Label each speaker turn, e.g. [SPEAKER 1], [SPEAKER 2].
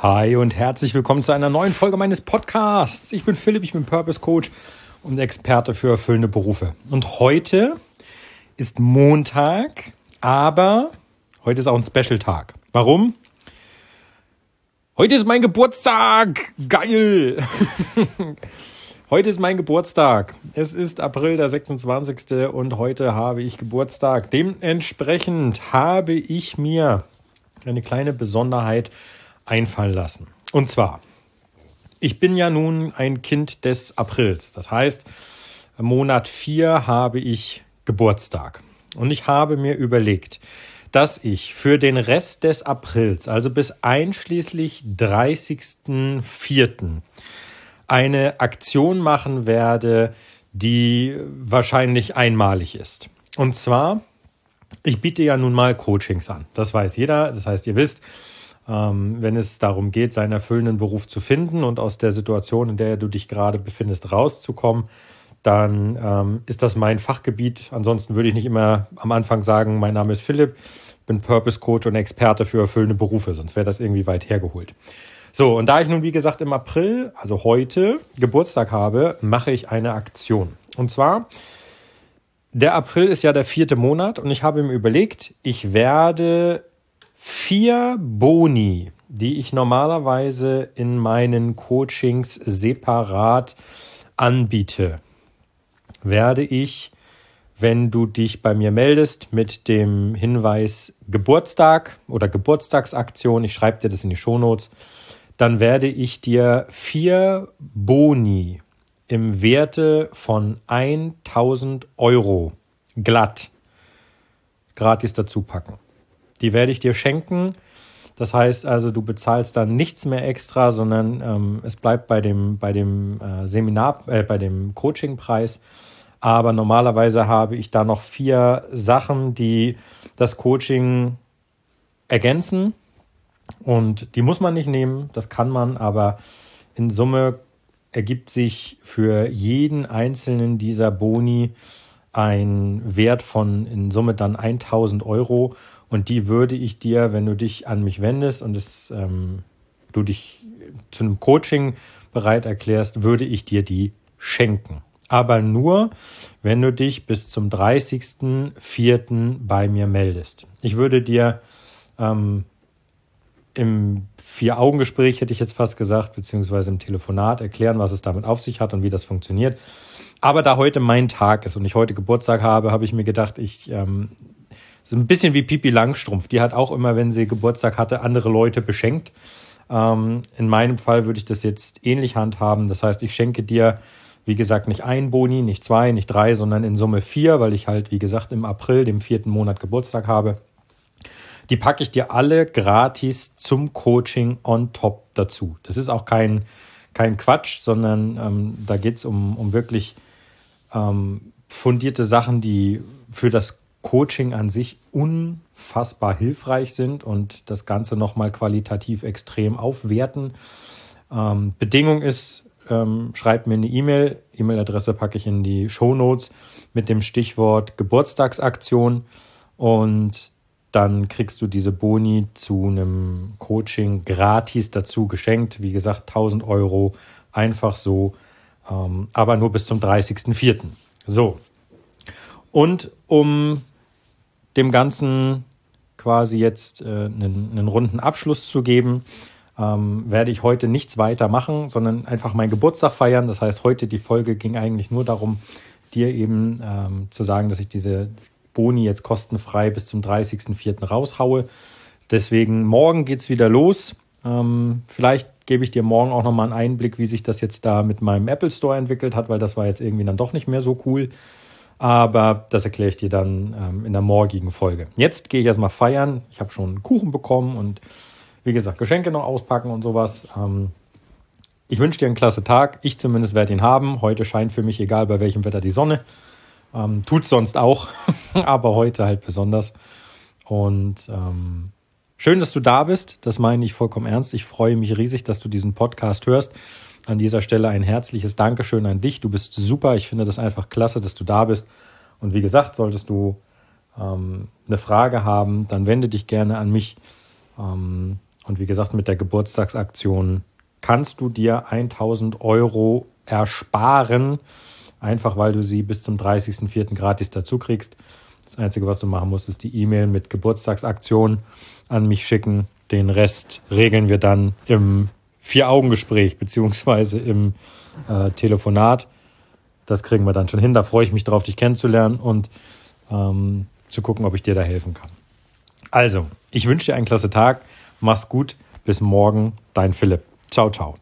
[SPEAKER 1] Hi und herzlich willkommen zu einer neuen Folge meines Podcasts. Ich bin Philipp, ich bin Purpose Coach und Experte für erfüllende Berufe. Und heute ist Montag, aber heute ist auch ein Special-Tag. Warum? Heute ist mein Geburtstag! Geil! heute ist mein Geburtstag. Es ist April der 26. und heute habe ich Geburtstag. Dementsprechend habe ich mir eine kleine Besonderheit einfallen lassen. Und zwar, ich bin ja nun ein Kind des Aprils. Das heißt, Monat 4 habe ich Geburtstag. Und ich habe mir überlegt, dass ich für den Rest des Aprils, also bis einschließlich 30.04., eine Aktion machen werde, die wahrscheinlich einmalig ist. Und zwar, ich biete ja nun mal Coachings an. Das weiß jeder. Das heißt, ihr wisst, wenn es darum geht, seinen erfüllenden Beruf zu finden und aus der Situation, in der du dich gerade befindest, rauszukommen, dann ähm, ist das mein Fachgebiet. Ansonsten würde ich nicht immer am Anfang sagen, mein Name ist Philipp, bin Purpose Coach und Experte für erfüllende Berufe, sonst wäre das irgendwie weit hergeholt. So, und da ich nun, wie gesagt, im April, also heute, Geburtstag habe, mache ich eine Aktion. Und zwar, der April ist ja der vierte Monat und ich habe mir überlegt, ich werde vier Boni, die ich normalerweise in meinen Coachings separat anbiete, werde ich, wenn du dich bei mir meldest mit dem Hinweis Geburtstag oder Geburtstagsaktion, ich schreibe dir das in die Shownotes, dann werde ich dir vier Boni im Werte von 1000 Euro glatt gratis dazu packen. Die werde ich dir schenken. Das heißt also, du bezahlst dann nichts mehr extra, sondern ähm, es bleibt bei dem, bei dem äh, Seminar, äh, bei dem Coachingpreis. Aber normalerweise habe ich da noch vier Sachen, die das Coaching ergänzen. Und die muss man nicht nehmen, das kann man, aber in Summe ergibt sich für jeden einzelnen dieser Boni ein Wert von in Summe dann 1000 Euro. Und die würde ich dir, wenn du dich an mich wendest und es, ähm, du dich zu einem Coaching bereit erklärst, würde ich dir die schenken. Aber nur, wenn du dich bis zum 30.04. bei mir meldest. Ich würde dir ähm, im Vier-Augen-Gespräch, hätte ich jetzt fast gesagt, beziehungsweise im Telefonat erklären, was es damit auf sich hat und wie das funktioniert. Aber da heute mein Tag ist und ich heute Geburtstag habe, habe ich mir gedacht, ich ähm, so ein bisschen wie Pipi Langstrumpf. Die hat auch immer, wenn sie Geburtstag hatte, andere Leute beschenkt. Ähm, in meinem Fall würde ich das jetzt ähnlich handhaben. Das heißt, ich schenke dir, wie gesagt, nicht ein Boni, nicht zwei, nicht drei, sondern in Summe vier, weil ich halt, wie gesagt, im April, dem vierten Monat Geburtstag habe. Die packe ich dir alle gratis zum Coaching on top dazu. Das ist auch kein, kein Quatsch, sondern ähm, da geht es um, um wirklich ähm, fundierte Sachen, die für das Coaching an sich unfassbar hilfreich sind und das Ganze nochmal qualitativ extrem aufwerten. Ähm, Bedingung ist, ähm, schreibt mir eine E-Mail. E-Mail-Adresse packe ich in die Show Notes mit dem Stichwort Geburtstagsaktion und dann kriegst du diese Boni zu einem Coaching gratis dazu geschenkt. Wie gesagt, 1000 Euro einfach so, ähm, aber nur bis zum 30.04. So. Und um dem Ganzen quasi jetzt äh, einen, einen, runden Abschluss zu geben, ähm, werde ich heute nichts weiter machen, sondern einfach meinen Geburtstag feiern. Das heißt, heute die Folge ging eigentlich nur darum, dir eben ähm, zu sagen, dass ich diese Boni jetzt kostenfrei bis zum 30.04. raushaue. Deswegen morgen geht es wieder los. Ähm, vielleicht gebe ich dir morgen auch nochmal einen Einblick, wie sich das jetzt da mit meinem Apple Store entwickelt hat, weil das war jetzt irgendwie dann doch nicht mehr so cool. Aber das erkläre ich dir dann ähm, in der morgigen Folge. Jetzt gehe ich erstmal feiern. Ich habe schon einen Kuchen bekommen und wie gesagt, Geschenke noch auspacken und sowas. Ähm, ich wünsche dir einen klasse Tag. Ich zumindest werde ihn haben. Heute scheint für mich, egal bei welchem Wetter, die Sonne. Ähm, tut sonst auch, aber heute halt besonders. Und ähm, schön, dass du da bist. Das meine ich vollkommen ernst. Ich freue mich riesig, dass du diesen Podcast hörst. An dieser Stelle ein herzliches Dankeschön an dich. Du bist super. Ich finde das einfach klasse, dass du da bist. Und wie gesagt, solltest du ähm, eine Frage haben, dann wende dich gerne an mich. Ähm, Und wie gesagt, mit der Geburtstagsaktion kannst du dir 1000 Euro ersparen, einfach weil du sie bis zum 30.04. gratis dazu kriegst. Das Einzige, was du machen musst, ist die E-Mail mit Geburtstagsaktion an mich schicken. Den Rest regeln wir dann im Vier-Augen-Gespräch beziehungsweise im äh, Telefonat. Das kriegen wir dann schon hin. Da freue ich mich drauf, dich kennenzulernen und ähm, zu gucken, ob ich dir da helfen kann. Also, ich wünsche dir einen klasse Tag. Mach's gut. Bis morgen. Dein Philipp. Ciao, ciao.